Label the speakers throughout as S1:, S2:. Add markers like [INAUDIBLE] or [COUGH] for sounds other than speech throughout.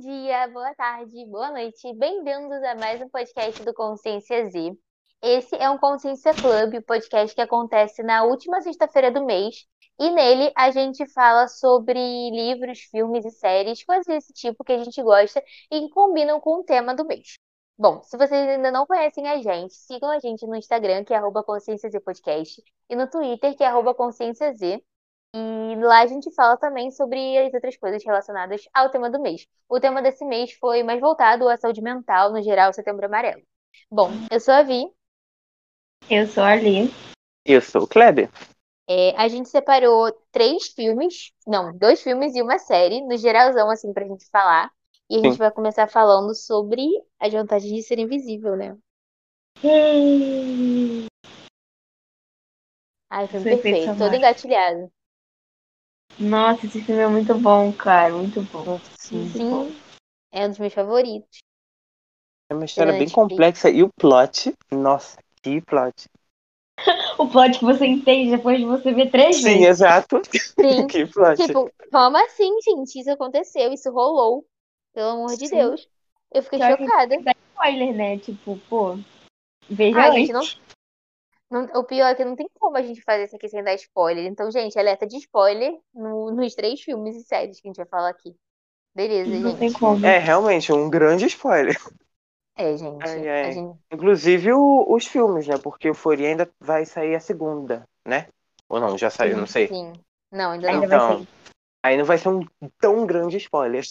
S1: dia, boa tarde, boa noite. Bem-vindos a mais um podcast do Consciência Z. Esse é um Consciência Club, o podcast que acontece na última sexta-feira do mês. E nele a gente fala sobre livros, filmes e séries, coisas desse tipo que a gente gosta e combinam com o tema do mês. Bom, se vocês ainda não conhecem a gente, sigam a gente no Instagram, que é arroba Consciência Z Podcast, e no Twitter, que é arroba Consciência Z. E lá a gente fala também sobre as outras coisas relacionadas ao tema do mês. O tema desse mês foi mais voltado à saúde mental, no geral, Setembro Amarelo. Bom, eu sou a Vi.
S2: Eu sou a Ali.
S3: Eu sou o Kleber.
S1: É, a gente separou três filmes, não, dois filmes e uma série, no geralzão, assim, pra gente falar. E a gente
S3: Sim.
S1: vai começar falando sobre as vantagens de ser invisível, né? Ai, filme
S2: Perfeito,
S1: todo engatilhado.
S2: Nossa, esse filme é muito bom, cara. Muito bom.
S1: Sim,
S2: bom.
S1: é um dos meus favoritos.
S3: É uma história bem complexa e o plot, nossa, que plot. [LAUGHS]
S2: O plot que você entende depois de você ver três
S3: Sim,
S2: vezes.
S3: exato.
S1: Sim, [LAUGHS]
S3: que plot.
S1: tipo, como assim, gente? Isso aconteceu, isso rolou. Pelo amor de
S3: Sim.
S1: Deus. Eu fiquei
S2: que
S1: chocada.
S2: dá spoiler, né? Tipo, pô. Veja
S1: Ah,
S2: antes.
S1: não, não- o pior é que não tem como a gente fazer isso aqui sem dar spoiler. Então, gente, alerta de spoiler no- nos três filmes e séries que a gente vai falar aqui. Beleza,
S2: Não
S1: gente?
S2: tem como.
S3: É realmente um grande spoiler.
S1: É, gente.
S3: Ai, ai.
S1: gente-
S3: Inclusive o- os filmes, né? Porque o Fúria ainda vai sair a segunda, né? Ou não, já saiu, não sei.
S1: Sim. Não, ainda
S2: Ainda
S1: não.
S2: vai
S3: Então, aí não vai ser um tão grande spoiler.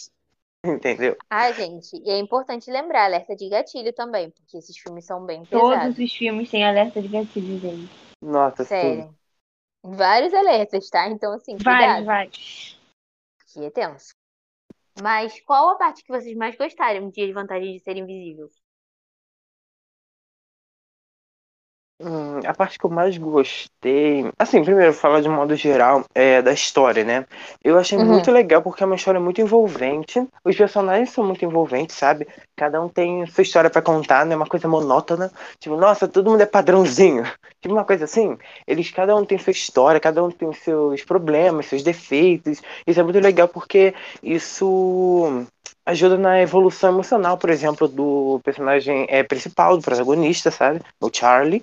S3: [LAUGHS] Entendeu?
S1: Ah, gente, e é importante lembrar, alerta de gatilho também, porque esses filmes são bem
S2: Todos
S1: pesados.
S2: os filmes têm alerta de gatilho, gente.
S3: Nossa, sim.
S1: Sério. Vários alertas, tá? Então, assim,
S2: Vários, vários.
S1: que é tenso. Mas qual a parte que vocês mais gostaram de vantagem de ser invisível?
S3: Hum, a parte que eu mais gostei. Assim, primeiro, falar de modo geral é da história, né? Eu achei
S1: Uhum.
S3: muito legal porque é uma história muito envolvente. Os personagens são muito envolventes, sabe? Cada um tem sua história pra contar, não é uma coisa monótona. Tipo, nossa, todo mundo é padrãozinho. [LAUGHS] Tipo, uma coisa assim. Eles, cada um tem sua história, cada um tem seus problemas, seus defeitos. Isso é muito legal porque isso ajuda na evolução emocional, por exemplo, do personagem é, principal, do protagonista, sabe? O Charlie.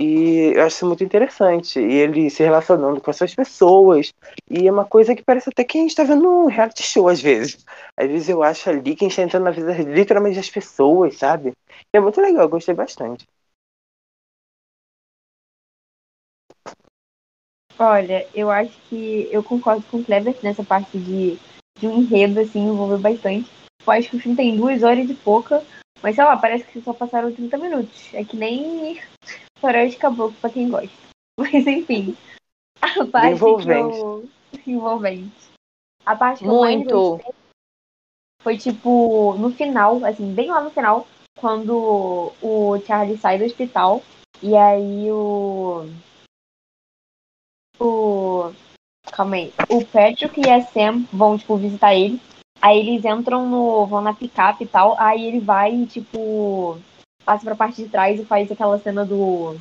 S3: E eu acho isso muito interessante. E ele se relacionando com essas pessoas. E é uma coisa que parece até que a gente tá vendo um reality show às vezes. Às vezes eu acho ali que a gente tá entrando na vida literalmente das pessoas, sabe? E é muito legal, eu gostei bastante.
S2: Olha, eu acho que eu concordo com o Kleber nessa parte de, de um enredo, assim, envolveu bastante. Eu acho que o filme tem duas horas e pouca, mas sei lá, parece que só passaram 30 minutos. É que nem [LAUGHS] Farol de Caboclo pra quem gosta. [LAUGHS] Mas enfim, a parte
S3: envolvente.
S2: que eu... Envolvente. A parte que eu mais
S1: Muito.
S2: foi, tipo, no final, assim, bem lá no final, quando o Charlie sai do hospital e aí o. Calma aí. O Patrick e a Sam vão, tipo, visitar ele. Aí eles entram no. vão na picape e tal. Aí ele vai e, tipo. passa pra parte de trás e faz aquela cena do.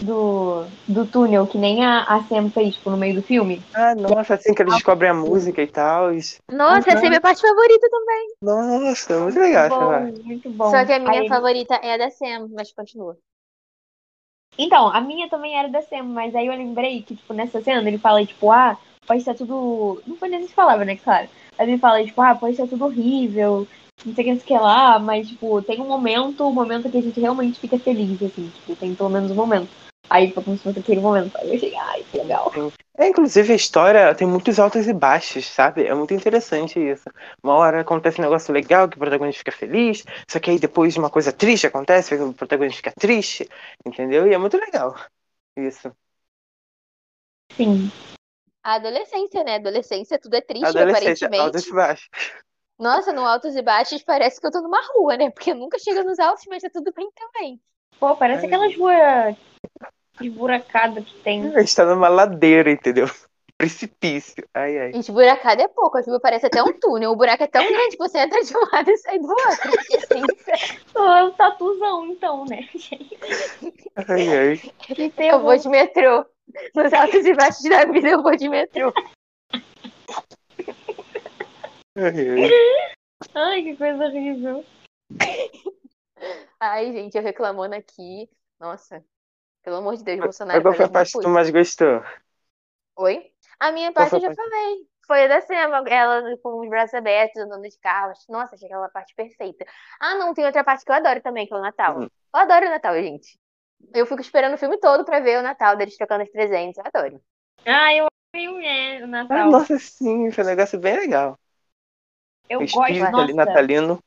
S2: Do, do túnel, que nem a, a Sam fez, tipo, no meio do filme.
S3: Ah, nossa, assim que eles descobrem a música e tal. isso-
S1: Nossa, essa é minha parte favorita também.
S3: Nossa, muito legal essa
S2: bom, muito bom.
S1: Só que a minha
S2: Aí-
S1: favorita é a da Sam, mas continua.
S2: Então, a minha também era da Sam, mas aí eu lembrei que, tipo, nessa cena ele fala, tipo, ah, pode estar tudo. Não foi nessas palavras, né, claro. Aí ele fala, tipo, ah, pode estar tudo horrível, não sei o que, não sei o que lá, mas, tipo, tem um momento, um momento que a gente realmente fica feliz, assim, tipo, tem pelo menos um momento. Aí foi como se fosse aquele momento. Aí eu achei, ai, que legal.
S3: É, inclusive a história tem muitos altos e baixos, sabe? É muito interessante isso. Uma hora acontece um negócio legal que o protagonista fica feliz, só que aí depois uma coisa triste acontece, o protagonista fica triste, entendeu? E é muito legal isso.
S2: Sim.
S1: A adolescência, né? Adolescência, tudo é triste,
S3: Adolescência, altos
S1: aparentemente.
S3: e baixos.
S1: Nossa, no altos e baixos parece que eu tô numa rua, né? Porque nunca chega nos altos, mas tá tudo bem também.
S2: Pô, parece
S3: Ai.
S2: aquelas ruas esburacadas que tem.
S3: A gente tá numa ladeira, entendeu? [LAUGHS] Precipício. Ai, ai.
S1: Gente, buracada é pouco, a chuva parece até um túnel. O buraco é tão grande que você entra de um lado e sai do outro. Assim,
S2: É um [LAUGHS] tatuzão, então, né? [LAUGHS]
S3: Ai, ai.
S2: Que
S1: eu vou de metrô. Nos altos e baixos da vida eu vou de metrô.
S3: ai, ai.
S2: Ai, que coisa horrível.
S1: Ai, gente, eu reclamando aqui. Nossa, pelo amor de Deus, Bolsonaro.
S3: Qual foi a parte que tu mais gostou?
S1: Oi? A minha parte eu já falei. Foi a da Sema, ela com os braços abertos, andando de carro. Nossa, achei aquela parte perfeita. Ah, não, tem outra parte que eu adoro também, que é o Natal.
S3: Hum.
S1: Eu adoro o Natal, gente. Eu fico esperando o filme todo pra ver o Natal deles trocando os presentes. Eu adoro.
S2: Ah, eu amei o o
S3: Ah,
S2: Natal.
S3: nossa, sim, foi um negócio bem legal.
S2: eu
S3: o
S2: gosto,
S3: espírito ali
S2: nossa.
S3: natalino.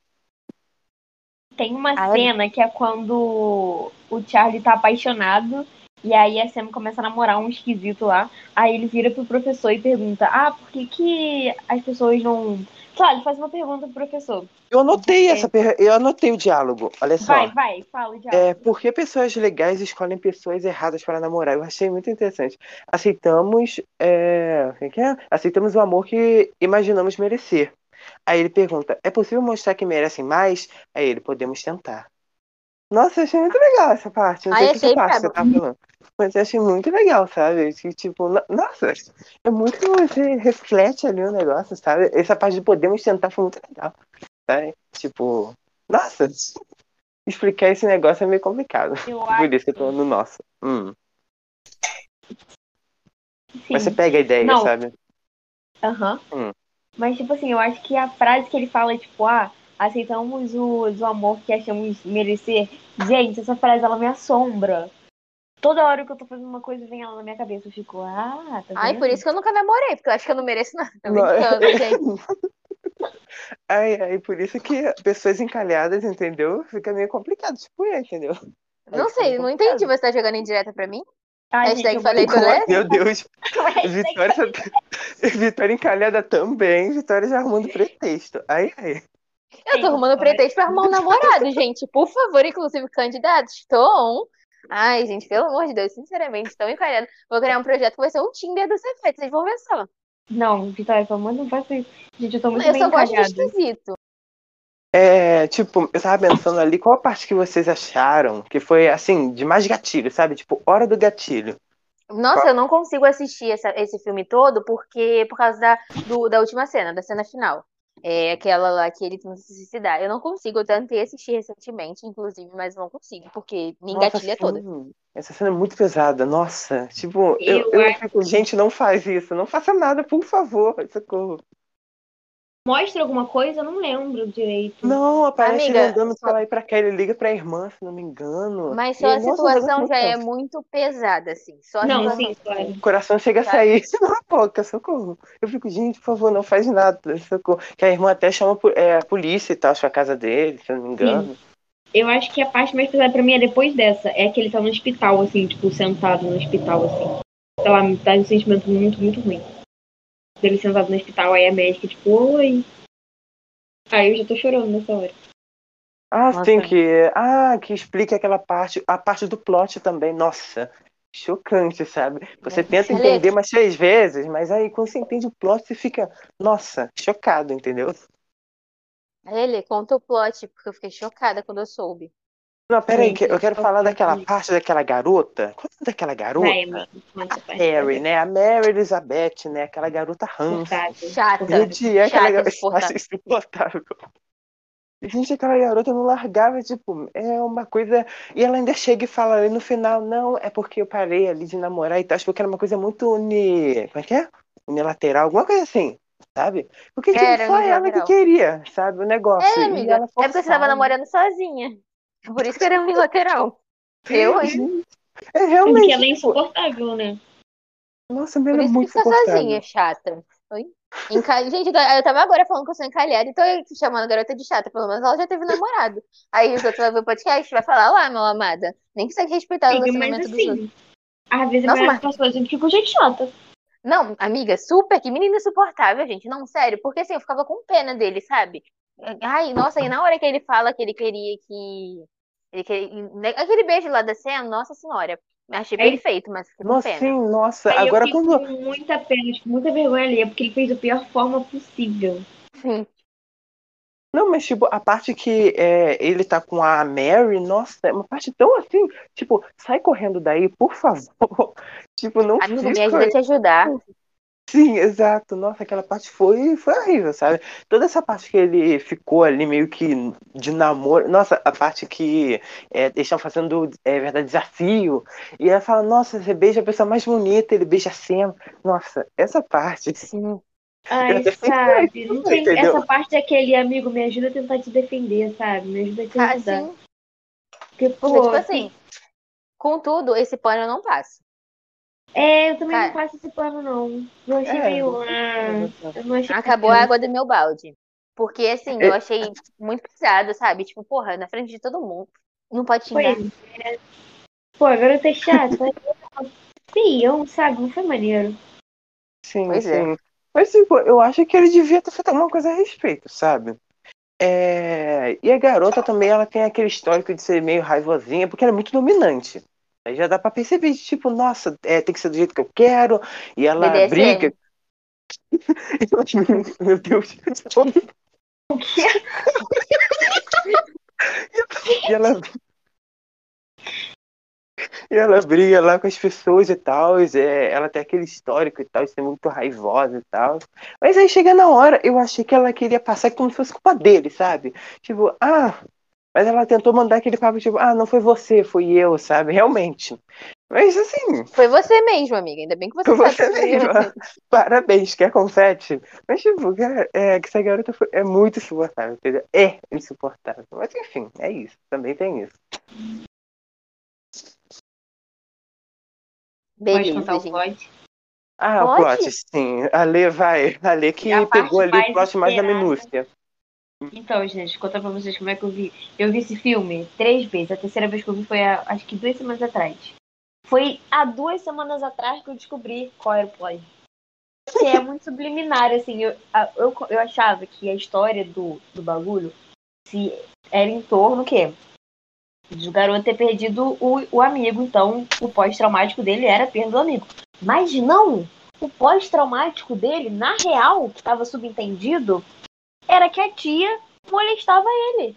S2: Tem uma
S1: Ah, é?
S2: cena que é quando o Charlie tá apaixonado e aí a Sam começa a namorar um esquisito lá. Aí ele vira pro professor e pergunta: Ah, por que, que as pessoas não. Lá, ele faz uma pergunta pro professor.
S3: Eu anotei
S2: É.
S3: essa per... eu anotei o diálogo. Olha só.
S2: Vai, vai, fala já.
S3: É, por que pessoas legais escolhem pessoas erradas para namorar? Eu achei muito interessante. Aceitamos, é, como é que é? Aceitamos o amor que imaginamos merecer. Aí ele pergunta: é possível mostrar que merecem mais? Aí ele: podemos tentar. Nossa, eu achei muito legal essa parte. Não
S1: Ai,
S3: sei que
S1: achei
S3: parte você tá falando. Mas eu achei muito legal, sabe? Que, tipo, no- nossa, é muito que você reflete ali o negócio, sabe? Essa parte de podemos tentar foi muito legal. Sabe? Tipo, nossa, explicar esse negócio é meio complicado.
S2: Eu
S3: Por isso que eu tô no nosso. Hum. Mas você pega a ideia,
S2: Não.
S3: sabe?
S2: Aham.
S3: Hum.
S2: Mas, tipo assim, eu acho que a frase que ele fala é tipo, ah, aceitamos o, o amor que achamos merecer. Gente, essa frase ela me assombra. Toda hora que eu tô fazendo uma coisa, vem ela na minha cabeça. Eu fico, ah, tá
S1: Ai, por isso que eu nunca namorei, porque eu acho que eu não mereço nada. Tô
S3: Não,
S1: brincando, gente. [LAUGHS]
S3: Ai, ai, por isso que pessoas encalhadas, entendeu? Fica meio complicado, tipo, eu, entendeu?
S1: Não
S3: fica
S1: sei, não
S3: complicado.
S1: entendi. Você tá jogando indireta pra mim?
S2: Ai,
S1: Hashtag
S2: eu
S1: falei Tolé?
S3: Meu Deus, [LAUGHS] Vitória, [LAUGHS] Vitória encalhada também, Vitória já arrumando pretexto. Ai, ai.
S1: Eu tô arrumando pretexto pra arrumar um namorado, [LAUGHS] gente. Por favor, inclusive, candidatos, estou on. Ai, gente, pelo amor de Deus, sinceramente, estão encalhando. Vou criar um projeto que vai ser um Tinder do Cefete, vocês vão ver só.
S2: Não, Vitória, pelo amor de Deus, não isso. Gente, eu tô muito
S1: eu
S2: bem
S1: só gosto de
S2: encalhada.
S1: esquisito.
S3: É, tipo, eu tava pensando ali, qual a parte que vocês acharam que foi, assim, de mais gatilho, sabe? Tipo, hora do gatilho.
S1: Nossa, eu não consigo assistir essa- esse filme todo porque por causa da, do- da última cena, da cena final. É aquela lá que ele tenta se suicidar. Eu não consigo, eu tentei assistir recentemente, inclusive, mas não consigo, porque me
S3: Nossa,
S1: engatilha toda.
S3: sim. Essa cena é muito pesada, nossa. Tipo, eu,
S2: Eu
S3: eu fico, gente, não faz isso, não faça nada, por favor, socorro.
S2: Mostra alguma coisa? Eu não lembro direito.
S3: Não, aparece
S1: Amiga,
S3: ele andando
S1: só-
S3: pra lá e pra cá, ele liga pra irmã, se não me engano.
S1: Mas
S3: E,
S1: só a
S3: nossa, um
S1: situação
S3: negócio
S1: já é
S3: muito
S1: pesada, assim. Só a
S2: Não,
S1: situação.
S2: sim, claro.
S3: O coração chega a sair [LAUGHS] na boca, socorro. Eu fico, gente, por favor, não faz nada, socorro. Que a irmã até chama é, a polícia e tal, acho que é a casa dele, se eu não me engano.
S2: Eu acho que a parte mais pesada pra mim é depois dessa. É que ele tá no hospital, assim, tipo, sentado no hospital, assim. Sei lá, me dá um sentimento muito, muito ruim. Ele sentado no hospital, aí a médica, tipo, oi. Aí eu já tô chorando nessa hora.
S3: Ah,
S1: Nossa.
S3: sim, que. Ah, que explica aquela parte, a parte do plot também. Nossa, chocante, sabe? Você tenta entender umas três vezes, mas aí quando você entende o plot, você fica, nossa, chocado, entendeu?
S1: Ele conta o plot, porque eu fiquei chocada quando eu soube.
S3: Não, peraí, que eu quero falar daquela parte daquela garota. Qual é daquela garota?
S2: Essa parte.
S3: Mary, né? A Mary Elizabeth, né? Aquela garota.
S2: Insuportável.
S1: Chata.
S3: Gente, é aquela
S1: Chata,
S3: garota [LAUGHS]
S1: insuportável.
S3: Gente, aquela garota não largava, tipo, é uma coisa. E ela ainda chega e fala ali no final, não, é porque eu parei ali de namorar e tal, acho que era uma coisa muito uni. Como é que é? Unilateral, alguma coisa assim, sabe? Porque tipo,
S1: Era
S3: só ela que queria, sabe? O negócio.
S1: É,
S3: E
S1: amiga.
S3: ela
S1: É porque você tava namorando sozinha. Por isso que era unilateral. Eu, hein?
S3: É
S2: Porque
S3: realmente.
S2: ela é insuportável, né?
S3: nossa,
S1: Por
S3: ela é muito
S1: tá
S3: insuportável.
S1: sozinha, chata. Oi? Enca... Gente, eu tava agora falando que eu sou encalhada, então eu tô chamando a garota de chata. Pelo menos ela já teve namorado. Aí os outros vão ver o podcast vai falar lá, meu amada. Nem consegue respeitar o
S2: Amiga, mas
S1: relacionamento dos outros.
S2: assim, às vezes
S1: Nossa,
S2: a
S1: mas-
S2: melhor pessoa a gente fica com gente chata.
S1: Não, amiga, super, que menina insuportável, gente. Não, sério, porque assim, eu ficava com pena dele, sabe? Ai, nossa, e na hora que ele fala que ele queria que. Ele queria... Aquele beijo lá da cena, nossa senhora. Achei
S2: Aí-
S1: perfeito, mas fiquei com
S3: Nossa,
S1: pena.
S3: sim, nossa.
S2: Aí
S3: Agora
S2: eu fico
S3: quando.
S2: com muita pena, tipo, muita vergonha ali, porque ele fez da pior forma possível.
S1: Sim.
S3: Não, mas tipo, a parte que é, ele tá com a Mary, nossa, é uma parte tão assim, tipo, sai correndo daí, por favor. [LAUGHS] Tipo, não
S1: Amiga, me ajuda a te ajudar.
S3: Sim, exato. Nossa, aquela parte foi, foi horrível, sabe? Toda essa parte que ele ficou ali meio que de namoro. Nossa, a parte que é, eles estão fazendo é, verdade desafio. E ela fala, nossa, você beija a pessoa mais bonita, ele beija a Sam. Nossa, essa parte.
S1: Sim. [LAUGHS]
S2: Ai, sabe, não tem, essa parte é aquele amigo me ajuda a tentar te defender, sabe? Me ajuda a te
S1: Ah,
S2: ajudar.
S1: sim.
S2: Porque, pô,
S1: tipo assim, contudo, esse pano eu não passo.
S2: É, eu também não faço esse plano, não. Eu achei
S3: É,
S2: meio. ah, eu não achei
S1: Acabou a água do meu balde. Porque, assim,
S3: É.
S1: eu achei muito pesado, sabe? Tipo, porra, na frente de todo mundo. Não pode xingar.
S2: Foi. é. Pô, a garota é chata. Feião, sabe? Não foi maneiro.
S3: Sim,
S1: Pois é.
S3: sim. Mas, tipo, eu acho que ele devia ter feito alguma coisa a respeito, sabe? É, E a garota também, ela tem aquele histórico de ser meio raivosinha, porque ela é muito dominante. Aí já dá pra perceber, tipo, nossa, é, tem que ser do jeito que eu quero, e ela
S1: BDSM.
S3: briga. [LAUGHS] Meu Deus.
S2: O [LAUGHS] quê?
S3: E ela. E ela briga lá com as pessoas e tal. É, ela tem aquele histórico e tal, de ser muito raivosa e tal. Mas aí chega na hora, eu achei que ela queria passar como se fosse culpa dele, sabe? Tipo, ah. Mas ela tentou mandar aquele papo, tipo, ah, não foi você, foi eu, sabe? Realmente. Mas assim,
S1: Foi você mesmo, amiga. Ainda bem que você
S3: Foi você mesmo. [LAUGHS] parabéns, quer confete? Mas, tipo, cara, é, que essa garota foi- é muito insuportável, entendeu? É insuportável. Mas enfim, é isso. Também tem isso.
S2: Pode
S1: Beleza,
S2: contar o
S1: gente.
S2: plot.
S3: Ah, o
S1: Pode?
S3: plot, sim. A Lê vai. A Lê que
S2: a
S3: pegou ali o plot mais
S2: esperada.
S3: minúcia.
S2: Então, gente, contar pra vocês como é que eu vi. Eu vi esse filme três vezes. A terceira vez que eu vi foi, há, acho que duas semanas atrás. Foi há duas semanas atrás que eu descobri qual era o plot. Que é muito [LAUGHS] subliminar, assim. Eu, eu, eu achava que a história do, do bagulho se era em torno o quê? Do garoto ter perdido o, o amigo. Então, o pós-traumático dele era a perda do amigo. Mas não! O pós-traumático dele, na real, que estava subentendido, era que a tia molestava ele.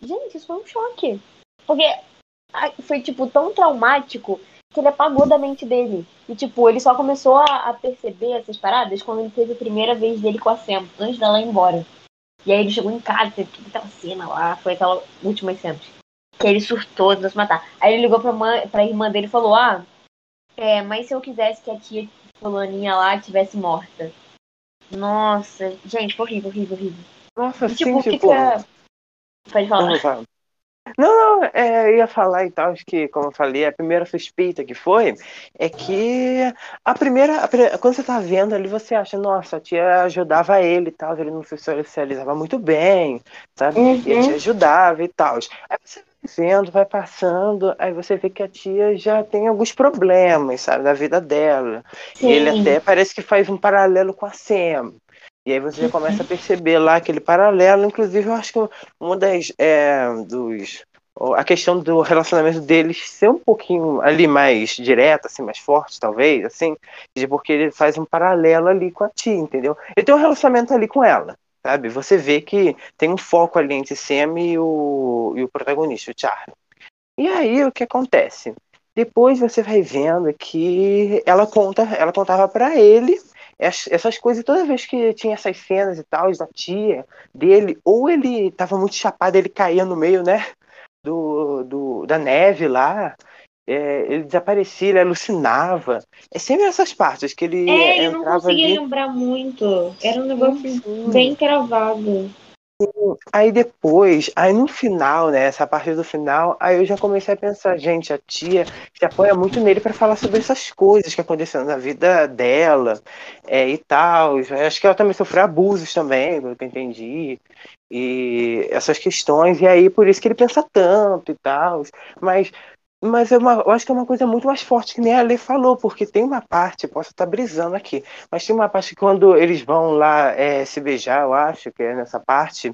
S2: Gente, isso foi um choque. Porque foi, tipo, tão traumático que ele apagou da mente dele. E, tipo, ele só começou a, a perceber essas paradas quando ele teve a primeira vez dele com a Sam, antes dela ir embora. E aí ele chegou em casa, teve aquela cena lá, foi aquela última cena. Que ele surtou, tentou se matar. Aí ele ligou pra, mãe, pra irmã dele e falou, ah, é, mas se eu quisesse que a tia fulaninha lá tivesse morta. Nossa, gente, horrível, horrível, horrível.
S3: Nossa,
S2: E,
S3: sim,
S2: tipo,
S3: tipo.
S2: fica. Pode falar.
S3: Não, não, não, é, eu ia falar e tal, acho que, como eu falei, a primeira suspeita que foi é que a primeira, a pri- quando você tá vendo ali, você acha, nossa, a tia ajudava ele e tal, ele não se socializava muito bem, sabe? E a
S2: Uhum.
S3: tia ajudava e tal. Aí você vendo, vai passando, aí você vê que a tia já tem alguns problemas, sabe, na vida dela. E ele
S2: Sim.
S3: até parece que faz um paralelo com a Sam. E aí você já começa a perceber lá aquele paralelo. Inclusive, eu acho que uma das. é, dos, a questão do relacionamento deles ser um pouquinho ali mais direto, assim, mais forte, talvez, assim, de porque ele faz um paralelo ali com a tia, entendeu? Ele tem um relacionamento ali com ela, sabe? Você vê que tem um foco ali entre Sam e o, e o protagonista, o Charlie. E aí, o que acontece? Depois você vai vendo que ela conta, ela contava pra ele es- essas coisas toda vez que tinha essas cenas e tal da tia dele, ou ele tava muito chapado, ele caía no meio, né, do, do da neve lá, é, ele desaparecia, ele alucinava. É sempre essas partes que ele
S2: É, ele não conseguia
S3: ali.
S2: lembrar muito. Era um negócio
S3: Sim.
S2: bem cravado.
S3: Aí depois, aí no final, né, essa parte do final, aí eu já comecei a pensar, gente, a tia se apoia muito nele para falar sobre essas coisas que aconteceram na vida dela é, e tal. Eu Acho que ela também sofreu abusos também, pelo que eu entendi, e essas questões, e aí por isso que ele pensa tanto e tal. Mas, mas é uma, eu acho que é uma coisa muito mais forte que nem a Lê falou, porque tem uma parte, posso estar brisando aqui, mas tem uma parte que quando eles vão lá é, se beijar, eu acho que é nessa parte,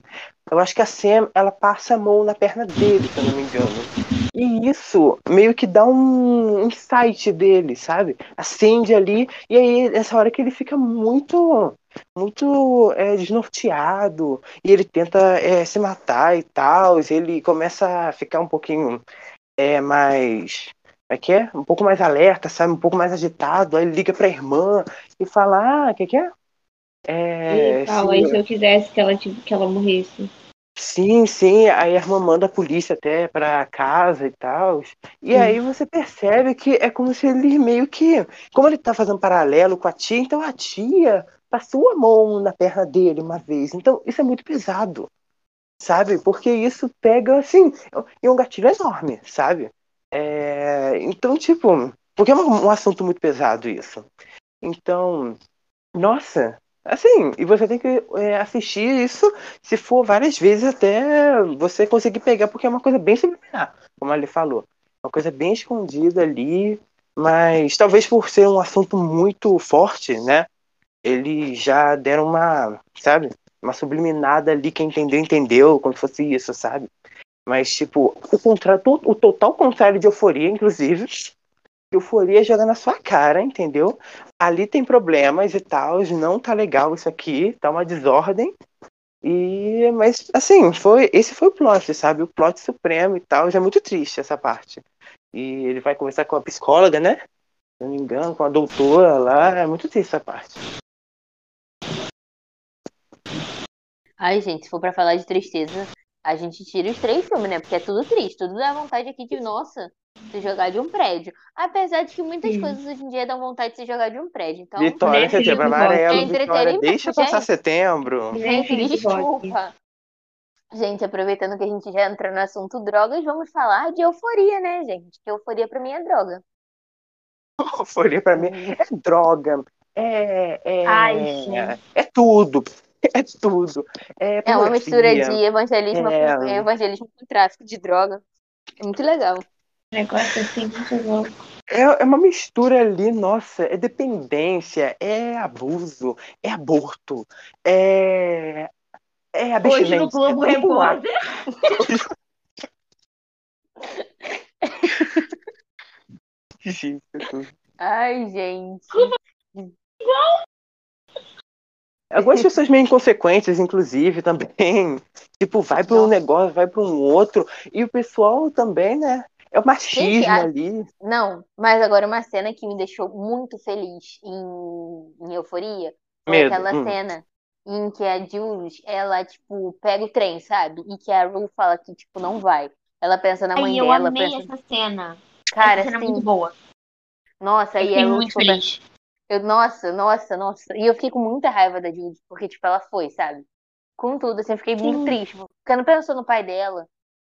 S3: eu acho que a Sam, ela passa a mão na perna dele, se eu não me engano. E isso meio que dá um insight dele, sabe? Acende ali, e aí nessa hora que ele fica muito, muito é, desnorteado, e ele tenta é, se matar e tal, ele começa a ficar um pouquinho é, mais é que é? Um pouco mais alerta, sabe? Um pouco mais agitado. Aí ele liga pra irmã e fala, ah, o que, que é?
S2: É. E fala, se... e se eu quisesse que ela, que ela morresse?
S3: Sim, sim, aí a irmã manda a polícia até pra casa e tal. E hum. aí você percebe que é como se ele meio que. Como ele tá fazendo paralelo com a tia, então a tia passou a mão na perna dele uma vez. Então isso é muito pesado, sabe? Porque isso pega, assim, é um gatilho enorme, sabe? É... Então, tipo, porque é um, um assunto muito pesado isso. Então, nossa, Assim, e você tem que é, assistir isso se for várias vezes até você conseguir pegar, porque é uma coisa bem subliminar, como ele falou. Uma coisa bem escondida ali, mas talvez por ser um assunto muito forte, né? Eles já deram uma, sabe? Uma subliminada ali, quem entendeu, entendeu, como se fosse isso, sabe? Mas, tipo, o, contra... o total contrário de euforia, inclusive, euforia joga na sua cara, entendeu? Ali tem problemas e tal, não tá legal isso aqui, tá uma desordem. E mas assim, foi esse foi o plot, sabe? O plot supremo e tal, já é muito triste essa parte. E ele vai conversar com a psicóloga, né? Se não me engano, com a doutora lá, é muito triste essa parte.
S1: Ai, gente, se for para falar de tristeza, a gente tira os três filmes, né? Porque é tudo triste, tudo dá vontade aqui de, nossa, se jogar de um prédio. Apesar de que muitas Sim. coisas hoje em dia dão vontade de se jogar de um prédio. Então,
S3: Vitória, né? setembro amarelo, é Vitória, deixa passar setembro.
S1: Gente, desculpa. Gente, aproveitando que a gente já entra no assunto drogas, vamos falar de euforia, né, gente? Que euforia pra mim é droga. [LAUGHS]
S3: Euforia pra mim é droga. É, é,
S2: Ai,
S3: é tudo. [LAUGHS] É tudo. É,
S1: é uma mistura de evangelismo, é... com, evangelismo com tráfico de droga. É muito legal.
S2: Negócio assim, muito louco.
S3: É, é uma mistura ali, nossa, é dependência, é abuso, é aborto, é. É abstinência.
S2: Hoje no Globo é Repórter. [LAUGHS]
S1: Ai, gente.
S2: Igual.
S3: Algumas pessoas meio inconsequentes, inclusive, também. [LAUGHS] Tipo, vai para um negócio, vai para um outro. E o pessoal também, né? É o machismo Gente, a... ali.
S1: Não, mas agora uma cena que me deixou muito feliz em, em Euforia foi Medo. aquela hum. cena em que a Jules, ela, tipo, pega o trem, sabe? E que a Ru fala que, tipo, não vai. Ela pensa na mãe
S2: Ai,
S1: dela.
S2: Eu amei
S1: pensa...
S2: essa cena.
S1: Cara,
S2: essa cena
S1: assim,
S2: é muito boa.
S1: Nossa,
S2: eu
S1: e a
S2: Ru, muito tipo, feliz.
S1: Eu, nossa, nossa, nossa. E eu fiquei com muita raiva da Jules, porque, tipo, ela foi, sabe? Com tudo, assim, eu fiquei Sim. muito triste. Porque não pensou no pai dela.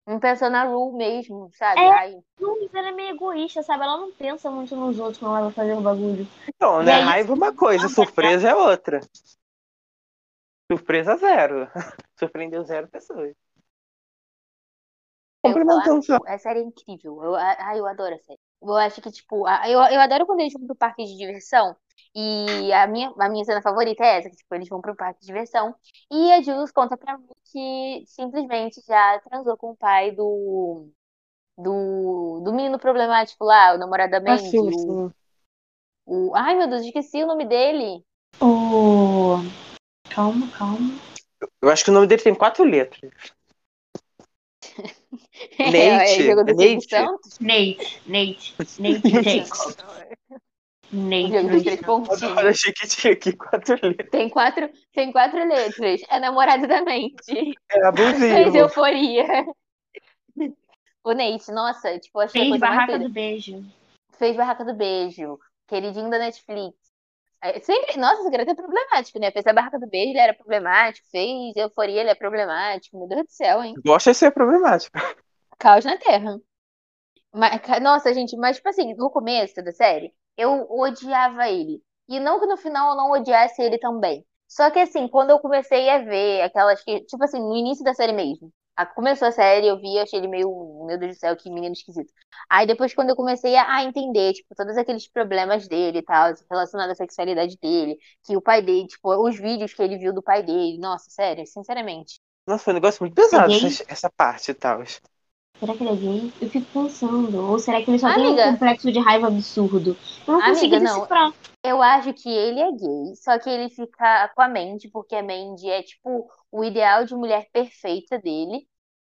S1: Não pensou na Ru mesmo, sabe?
S2: É,
S1: Ai.
S2: Mas ela é meio egoísta, sabe? Ela não pensa muito nos outros quando ela vai fazer o bagulho.
S3: Então, né? Raiva é uma coisa, surpresa é outra. Surpresa zero. [LAUGHS] Surpreendeu zero pessoas.
S1: Complementando só. A série é incrível. Eu, ai, eu adoro a série. Eu acho que, tipo, eu, eu adoro quando eles vão pro parque de diversão. E a minha, a minha cena favorita é essa, que tipo, eles vão pro parque de diversão. E a Jules conta pra mim que simplesmente já transou com o pai do. Do, do menino problemático lá, o namorado da Mandy. O, o, ai, meu Deus, esqueci o nome dele.
S2: O. Calma, calma.
S3: Eu acho que o nome dele tem quatro letras. [LAUGHS]
S2: Nate. É, é Nate. Nate. Nate. [LAUGHS] Nate Jacobs.
S1: Nate.
S3: Eu achei que tinha aqui quatro letras.
S1: Tem quatro, tem quatro letras. É namorado da mente.
S3: É abusivo.
S1: Fez euforia. O Nate, nossa, tipo, achei
S2: Fez Barraca do Beijo.
S1: Fez Barraca do Beijo. Queridinho da Netflix. É, sempre, nossa, esse garoto é problemático, né? Fez a Barraca do Beijo, ele era problemático. Fez Euforia, ele é problemático. Meu Deus do céu, hein?
S3: Gosta de ser problemático.
S1: Caos na Terra. Mas, nossa, gente, mas tipo assim, no começo da série, eu odiava ele. E não que no final eu não odiasse ele também. Só que assim, quando eu comecei a ver aquelas que, tipo assim, no início da série mesmo. A, começou a série, eu vi, achei ele meio, meu Deus do céu, que menino esquisito. Aí depois, quando eu comecei a, a entender, tipo, todos aqueles problemas dele e tal, relacionados à sexualidade dele, que o pai dele, tipo, os vídeos que ele viu do pai dele, nossa, sério, sinceramente.
S3: Nossa, foi um negócio muito pesado essa, essa parte e tal.
S2: Será que ele é gay? Eu fico pensando. Ou será que ele só Amiga, tem um complexo de raiva absurdo? Eu não consigo decifrar. Não.
S1: Eu acho que ele é gay, só que ele fica com a Mandy, porque a Mandy é, tipo, o ideal de mulher perfeita dele.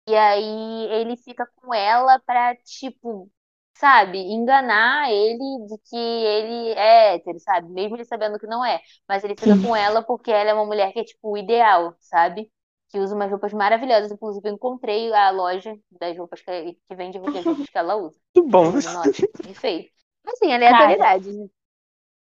S1: E aí ele fica com ela pra, tipo, sabe, enganar ele de que ele é hétero, sabe? Mesmo ele sabendo que não é. Mas ele fica
S2: Sim.
S1: com ela porque ela é uma mulher que é, tipo, o ideal, sabe? Que usa umas roupas maravilhosas. Inclusive, eu encontrei a loja das roupas que, que vende as roupas que ela usa. [LAUGHS]
S3: Muito bom.
S1: Nossa, perfeito. Assim, aleatoriedade. né?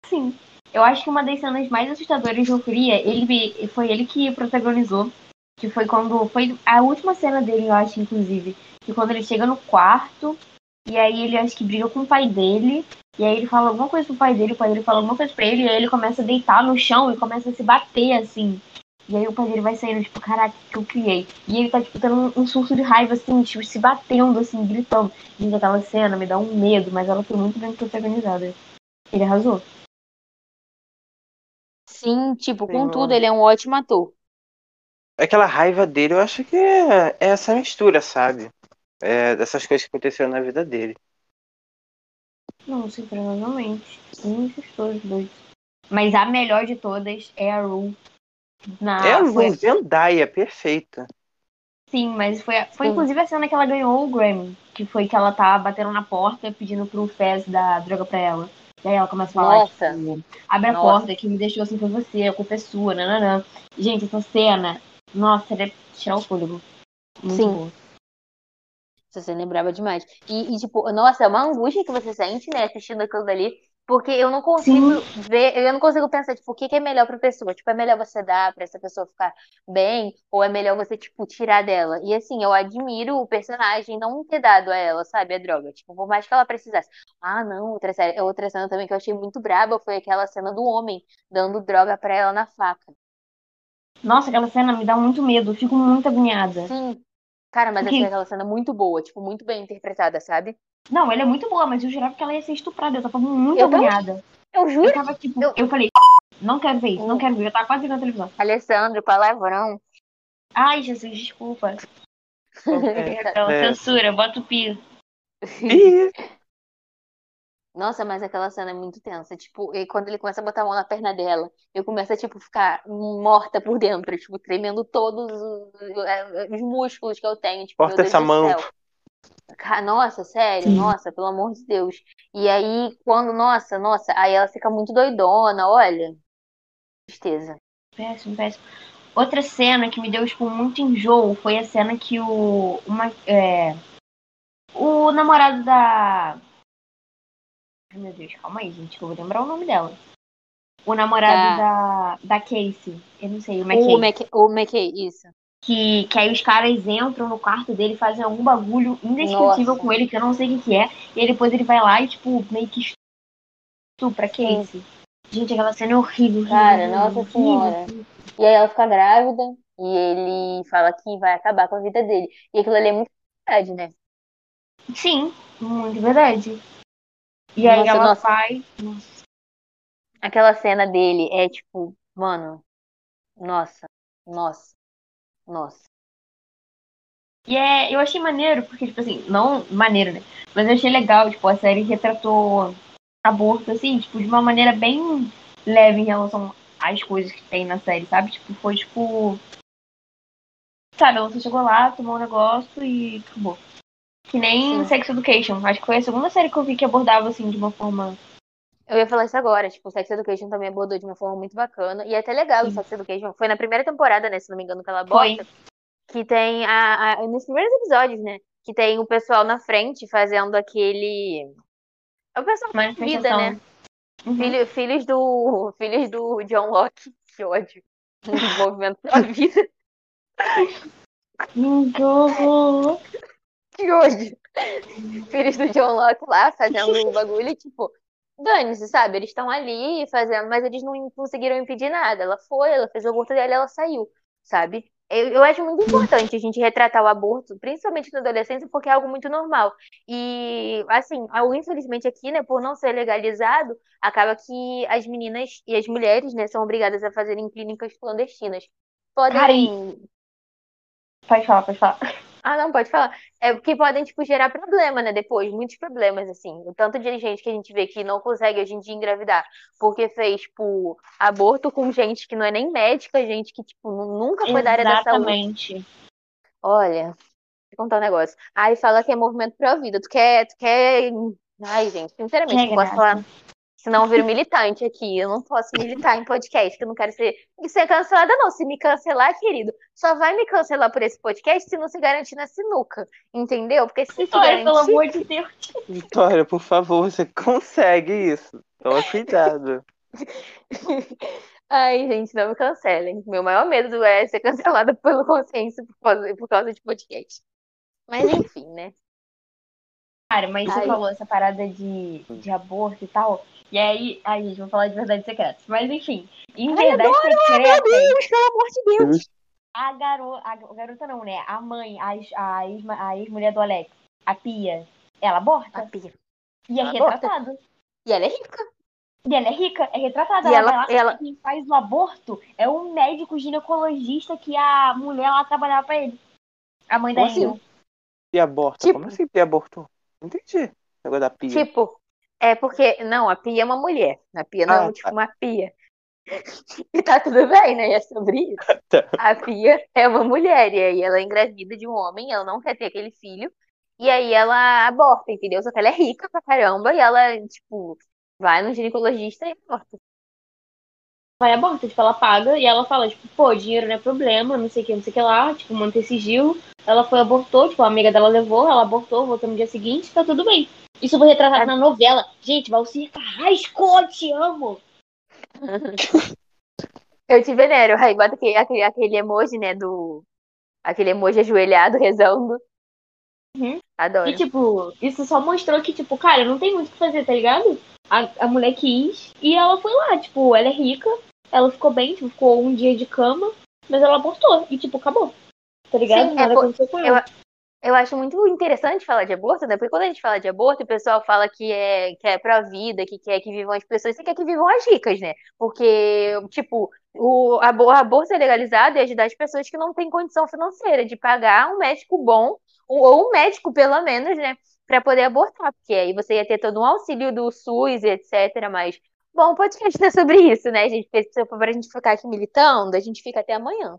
S2: Sim. Eu acho que uma das cenas mais assustadoras de Euforia, ele foi ele que protagonizou. Que foi quando. Foi a última cena dele, eu acho, inclusive. Que quando ele chega no quarto, e aí ele acho que briga com o pai dele. E aí ele fala alguma coisa pro pai dele, o pai dele fala alguma coisa pra ele, e aí ele começa a deitar no chão e começa a se bater, assim. E aí o pai dele vai saindo, tipo, caraca, o que eu criei? E ele tá, tipo, tendo um, um surto de raiva, assim, tipo, se batendo, assim, gritando. Gente, aquela cena me dá um medo, mas ela foi muito bem protagonizada. Ele arrasou.
S1: Sim, tipo,
S3: Sim,
S1: contudo,
S3: mano.
S1: ele é um ótimo ator.
S3: Aquela raiva dele, eu acho que é, é essa mistura, sabe? É, dessas coisas que aconteceram na vida dele.
S2: Não, sim, provavelmente. Desses todos dois. Mas a melhor de todas é a Rue. Na,
S3: é a
S2: foi-
S3: Zendaya, perfeita.
S2: Sim, mas foi, foi
S1: Sim.
S2: inclusive a cena que ela ganhou o Grammy. Que foi que ela tá batendo na porta pedindo pro Fez dar droga pra ela. E aí ela começa a falar,
S1: Nossa.
S2: tipo, abre a
S1: Nossa.
S2: porta que me deixou assim foi você, a culpa é sua, nananã. Gente, essa cena, nossa, ela é tirar o fôlego. Muito
S1: Sim.
S2: boa.
S1: Lembrava demais. E, e, tipo, nossa, é uma angústia que você sente, né, assistindo aquilo dali. Porque eu não consigo ver, eu não consigo pensar, tipo, o que que é melhor pra pessoa? Tipo, é melhor você dar pra essa pessoa ficar bem, ou é melhor você, tipo, tirar dela? E assim, eu admiro o personagem não ter dado a ela, sabe, a droga. Tipo, por mais que ela precisasse. Ah, não, outra, série, outra cena também que eu achei muito braba foi aquela cena do homem dando droga pra ela na faca.
S2: Nossa, aquela cena me dá muito medo, eu fico muito agoniada.
S1: Sim. Cara, mas
S2: Porque-
S1: achei aquela cena muito boa, tipo, muito bem interpretada, sabe?
S2: Não, ela é muito boa, mas eu jurava que ela ia ser estuprada, eu tava muito
S1: Eu também.
S2: agoniada.
S1: Eu juro.
S2: Eu tava tipo,
S1: Eu-
S2: eu falei, não quero ver isso, não quero ver, eu tava quase vendo a televisão.
S1: Alessandro, palavrão.
S2: Ai, Jesus, desculpa. [LAUGHS] Perdão,
S3: É.
S2: censura, bota o piso.
S3: Ih,
S1: Nossa, mas aquela cena é muito tensa. Tipo, e quando ele começa a botar a mão na perna dela, eu começo a, tipo, ficar morta por dentro, tipo, tremendo todos os, os músculos que eu tenho. Tipo,
S3: Corta essa
S1: do
S3: mão.
S1: céu. Nossa, sério,
S2: Sim.
S1: nossa, pelo amor de Deus. E aí, quando, nossa, nossa, aí ela fica muito doidona, olha. Tristeza.
S2: Péssimo, péssimo. Outra cena que me deu, tipo, muito enjoo foi a cena que o. Uma, é, o namorado da. Ai, meu Deus, calma aí, gente, que eu vou lembrar o nome dela. O namorado da, da Casey. Eu não sei, o McKay.
S1: O Mac, o McKay, isso.
S2: Que, que aí os caras entram no quarto dele, fazem algum bagulho indescritível
S1: Nossa.
S2: com ele, que eu não sei o que, que é. E aí depois ele vai lá e, tipo, meio que estupra Casey. Gente, aquela cena é horrível. horrível,
S1: Cara, nossa
S2: horrível.
S1: senhora. E aí ela fica grávida e ele fala que vai acabar com a vida dele. E aquilo ali é muito verdade, né?
S2: Sim, muito verdade. E aí
S1: Nossa,
S2: ela
S1: nossa.
S2: vai.
S1: Aquela cena dele é tipo, mano, nossa, nossa, nossa.
S2: E é, eu achei maneiro, porque, tipo assim, não maneiro, né? Mas eu achei legal, tipo, a série retratou aborto, assim, tipo, de uma maneira bem leve em relação às coisas que tem na série, sabe? Tipo, foi tipo. Sabe, só chegou lá, tomou um negócio e acabou. Que nem
S1: Sim.
S2: Sex Education. Acho que foi a segunda série que eu vi que abordava, assim, de uma forma.
S1: Eu ia falar isso agora, tipo, o Sex Education também abordou de uma forma muito bacana. E é até legal o. Sex Education. Foi na primeira temporada, né? Se não me engano, que ela
S2: Foi.
S1: bota. Que tem a, a- nos primeiros episódios, né? Que tem o pessoal na frente fazendo aquele. É o pessoal da vida, né?
S2: Uhum.
S1: Filho- filhos do. [LAUGHS] Filhos do John Locke. Que ódio. Movimento da vida.
S2: Que horror.
S1: Que ódio. Filhos do John Locke lá fazendo o bagulho tipo, dane-se, sabe? Eles estão ali fazendo, mas eles não conseguiram impedir nada. Ela foi, ela fez o aborto dela ela saiu, sabe? Eu, eu acho muito importante a gente retratar o aborto, principalmente na adolescência, porque é algo muito normal. E, assim, algo, infelizmente aqui, né, por não ser legalizado, acaba que as meninas e as mulheres, né, são obrigadas a fazerem clínicas clandestinas. Podem.
S2: E- Pode falar, pode falar.
S1: Ah, não, pode falar. É porque podem, tipo, gerar problema, né? Depois, muitos problemas, assim. O tanto de gente que a gente vê que não consegue hoje em dia engravidar porque fez, tipo, aborto com gente que não é nem médica, gente que, tipo, nu- nunca foi da área da saúde.
S2: Exatamente.
S1: Olha, vou contar um negócio. Aí fala que é movimento pró-vida. Tu quer, tu quer Ai, gente, sinceramente,
S2: Que
S1: não posso
S2: graça.
S1: falar. Senão eu viro militante aqui. Eu não posso militar em podcast, que eu não quero ser, ser cancelada, não. Se me cancelar, querido, só vai me cancelar por esse podcast se não se garantir na sinuca. Entendeu? Porque se se
S2: Vitória, pelo
S1: garantir.
S2: amor de Deus.
S3: Vitória, por favor, você consegue isso. Toma cuidado. [LAUGHS]
S1: Ai, gente, não me cancelem. Meu maior medo é ser cancelada pelo consciência por causa, por causa de podcast. Mas [LAUGHS] enfim, né?
S2: Cara, mas você
S1: Ai.
S2: falou essa parada de, de aborto e tal. E aí, ai, gente, vou falar de verdades secretas. Mas enfim, em
S1: Ai,
S2: verdades secretas,
S1: Deus, pelo amor de Deus.
S2: a garota, a garota não, né? A mãe, a, a, ex- a ex-mulher do Alex, a Pia, ela
S1: A
S2: aborta.
S1: Pia.
S2: E é
S1: ela aborta?
S2: retratado.
S1: E ela é rica.
S2: E ela é rica, é retratada.
S1: E
S2: ela,
S1: ela-
S2: vai
S1: ela-
S2: quem faz o aborto é um médico ginecologista que a mulher lá trabalhava pra ele. A mãe da
S1: Como assim?
S3: E aborto?
S1: Tipo-
S3: Como assim e abortou? Não entendi. O negócio da pia.
S1: Tipo, é porque. Não, a Pia é uma mulher. A Pia não é
S3: Ah,
S1: um, tipo uma Pia. [LAUGHS] E tá tudo bem, né? É sobre isso. [LAUGHS]
S3: Tá.
S1: A Pia é uma mulher. E aí ela é engravida de um homem, ela não quer ter aquele filho. E aí ela aborta, entendeu? Só que ela é rica pra caramba e ela, tipo, vai no ginecologista e aborta.
S2: Vai aborta, tipo, ela paga e ela fala, tipo, pô, dinheiro não é problema, não sei o que, não sei o que lá, tipo, manter sigilo. Ela foi, abortou, tipo, a amiga dela levou, ela abortou, voltou no dia seguinte, tá tudo bem. Isso foi retratado na novela. Gente, Valcir Carrasco, te amo! [LAUGHS]
S1: Eu te venero. Aí bota aquele, aquele, aquele emoji, né? Do. Aquele emoji ajoelhado, rezando.
S2: Uhum.
S1: Adoro.
S2: E, tipo, isso só mostrou que, tipo, cara, não tem muito o que fazer, tá ligado? A, a mulher quis e ela foi lá, tipo, ela é rica, ela ficou bem, tipo, ficou um dia de cama, mas ela abortou e, tipo, acabou. Tá ligado?
S1: Sim,
S2: Nada
S1: é
S2: aconteceu com ela.
S1: Eu acho muito interessante falar de aborto, né? Porque quando a gente fala de aborto, o pessoal fala que é, que é pra vida, que quer que vivam as pessoas, você quer que vivam as ricas, né? Porque, tipo, o abo- aborto é legalizado e ajudar as pessoas que não têm condição financeira de pagar um médico bom, ou, um médico, pelo menos, né? Pra poder abortar. Porque aí você ia ter todo um auxílio do SUS etc. Mas, bom, o podcast não é sobre isso, né, gente? Pra gente ficar aqui militando, a gente fica até amanhã.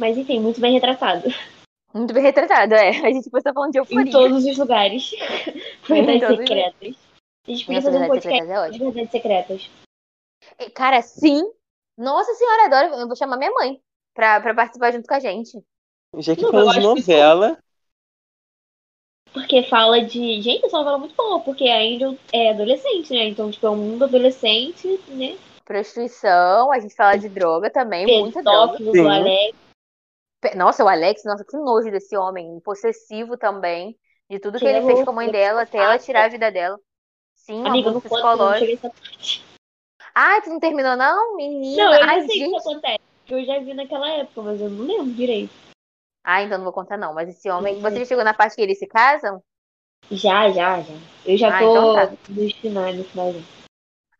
S2: Mas enfim, muito bem retratado.
S1: Muito bem retratado, é. A gente depois tá falando de
S2: Em
S1: euforia.
S2: todos os lugares. [LAUGHS] Verdades
S1: todos os-
S2: secretas. A gente podia
S1: Nossa,
S2: fazer um podcast
S1: é
S2: de
S1: ótimo.
S2: verdades secretas.
S1: Cara, sim. Nossa senhora, adoro. Eu vou chamar minha mãe pra, pra participar junto com a gente.
S3: Já que falando de novela,
S2: Porque fala de. Gente, essa novela é muito boa, porque a Angel é adolescente, né? Então, tipo, é um mundo adolescente, né?
S1: Prostituição, a gente fala de droga também, muita droga.
S3: Sim.
S2: do Alex.
S1: Nossa, o Alex, nossa, que nojo desse homem. Possessivo também. De tudo que
S2: Que
S1: ele fez com a mãe dela até ela tirar a vida dela. Sim,
S2: Amiga, não não
S1: psicológico. Ai, tu não terminou, não? Menina.
S2: Não, eu
S1: Ai,
S2: já sei o que acontece. Eu já vi naquela época, mas eu não lembro direito.
S1: Ah, então não vou contar, não. Mas esse homem.
S2: Uhum.
S1: Você já chegou na parte que eles se casam?
S2: Já, já, já. Eu já
S1: Ah,
S2: tô
S1: então tá.
S2: no final.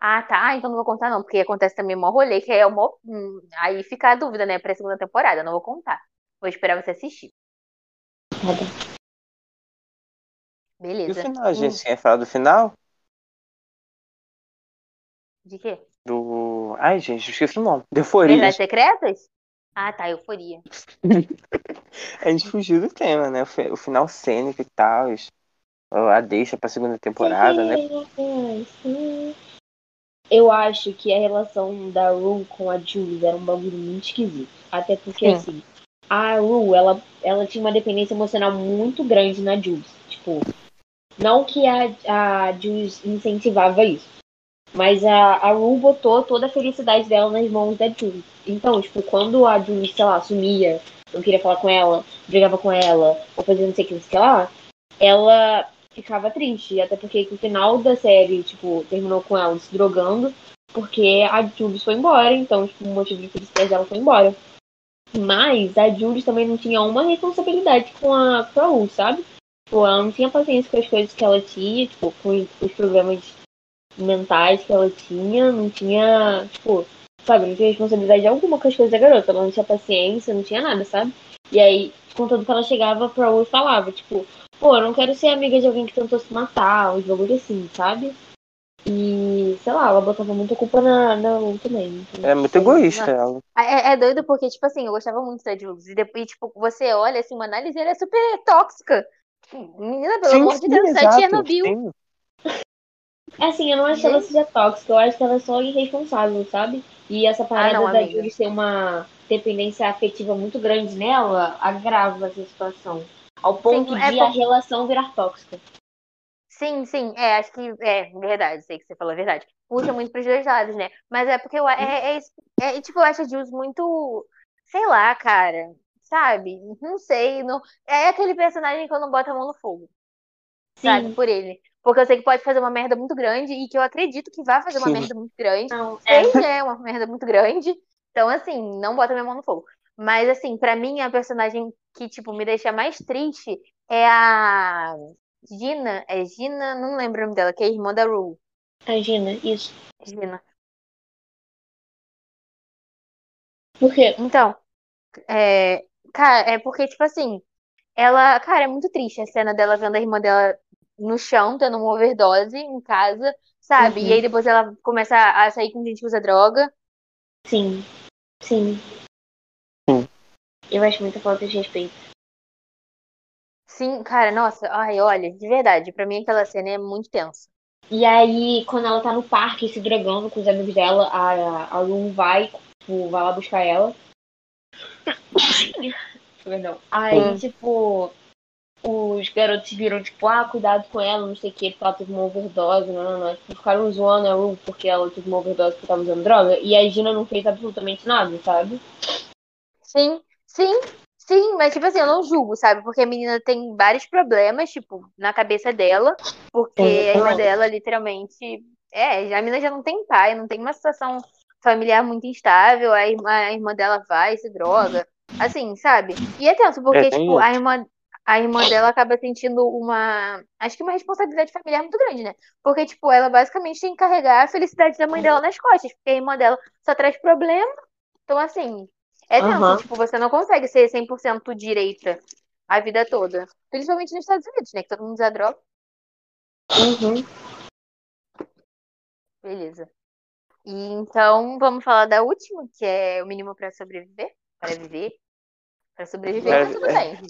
S1: Ah, tá. Ah, então não vou contar, não, porque acontece também um rolê, que é uma. hum, Aí fica a dúvida, né, pra segunda temporada. Não vou contar. Vou esperar você assistir.
S2: Tá bom.
S3: e o
S1: Beleza.
S3: final, a
S1: Hum,
S3: gente tinha falado do final?
S1: de quê?
S3: Do. Ai, gente, eu esqueci o nome. De Euforia.
S1: Verdades secretas? Ah, tá, euforia. [LAUGHS]
S3: A gente fugiu do tema, né? O, fi- o final cênico e tal. A deixa pra segunda temporada, né?
S2: Eu acho que a relação da Rue com a Jules era um bagulho muito esquisito. Até porque,
S1: Sim.
S2: assim, a Rue, ela, ela tinha uma dependência emocional muito grande na Jules. Tipo, não que a, a Jules incentivava isso. Mas a, a Rue botou toda a felicidade dela nas mãos da Jules. Então, tipo, quando a Jules, sei lá, sumia, não queria falar com ela, brigava com ela, ou fazia não sei o que, não sei o que lá, ela ficava triste. Até porque no final da série, tipo, terminou com ela se drogando, porque a Jules foi embora, então, tipo, o motivo de felicidade dela foi embora. Mas a Jules também não tinha uma responsabilidade com a, com a Rue, sabe? Tipo, ela não tinha paciência com as coisas que ela tinha, tipo, com os problemas mentais que ela tinha, não tinha, tipo, sabe, não tinha responsabilidade alguma com as coisas da garota, ela não tinha paciência, não tinha nada, sabe? E aí, contanto que ela chegava pra Rue e falava, tipo, pô, eu não quero ser amiga de alguém que tentou se matar, uns bagulho assim, sabe? E, sei lá, ela botava muita culpa na, na Rue também.
S3: É muito egoísta ela.
S1: É, é doido porque, tipo assim, eu gostava muito da Jules. E depois, tipo, você olha assim, uma análise, ela é super tóxica. Menina, pelo
S3: Sim,
S1: amor de Deus, sai
S3: exato,
S1: Chernobyl.
S3: sim.
S2: Assim, eu não acho que ela seja tóxica, eu acho que ela é só irresponsável, sabe? E essa parada
S1: não,
S2: da. Julie ser uma dependência afetiva muito grande nela agrava essa situação. Ao ponto
S1: é
S2: de a relação virar tóxica.
S1: Sim, sim, é, acho que é verdade, sei que você falou a verdade. Puxa muito pros dois lados, né? Mas é porque eu, é, é, isso- é, tipo, eu acho a Jules muito, sei lá, cara, sabe? Não sei, não, é aquele personagem que eu não boto a mão no fogo, sabe?
S2: Sim.
S1: Por ele. Porque eu sei que pode fazer uma merda muito grande e que eu acredito que vai fazer uma
S3: Sim.
S1: merda muito grande.
S2: Não, é.
S1: Sei é uma merda muito grande. Então, assim, não bota minha mão no fogo. Mas, assim, pra mim, a personagem que, tipo, me deixa mais triste é a Gina. É Gina, não lembro o nome dela, que é a irmã da Rue.
S2: Imagina, isso.
S1: Gina.
S2: Por quê?
S1: Então, é, cara, é porque, tipo assim, ela, cara, é muito triste a cena dela vendo a irmã dela no chão, tendo uma overdose em casa, sabe?
S2: Uhum.
S1: E aí depois ela começa a sair com gente que usa droga.
S2: Sim. Sim. Eu acho muita falta de respeito.
S1: Sim, cara, nossa, ai, olha, de verdade, pra mim aquela cena é muito tensa.
S2: E aí, quando ela tá no parque se drogando com os amigos dela, a, a Lum vai, tipo, vai lá buscar ela. [COUGHS] Perdão. Aí,
S1: Hum.
S2: tipo, os garotos viram, tipo, ah, cuidado com ela, não sei o que, porque ela teve uma overdose, não, não, não. Tipo, ficaram zoando a Ru porque ela teve uma overdose porque tava usando droga. E a Gina não fez absolutamente nada, sabe?
S1: Sim, sim, sim, mas tipo assim, eu não julgo, sabe? Porque a menina tem vários problemas, tipo, na cabeça dela, porque a irmã
S2: Exatamente.
S1: dela, literalmente, é, a menina já não tem pai, não tem uma situação familiar muito instável, a irmã, a irmã dela vai, se droga, assim, sabe? E é tenso, porque,
S3: É,
S1: tipo, a irmã, a irmã dela acaba sentindo uma, acho que uma responsabilidade familiar muito grande, né? Porque, tipo, ela basicamente tem que carregar a felicidade da mãe dela nas costas, porque a irmã dela só traz problema, então, assim, é tenso,
S2: Aham.
S1: tipo, você não consegue ser 100% direita a vida toda. Principalmente nos Estados Unidos, né? Que todo mundo usa droga.
S2: Uhum.
S1: Beleza. E então, vamos falar da última, que é o mínimo pra sobreviver. Para viver. Pra sobreviver,
S3: É,
S1: tá tudo
S3: é.
S1: bem.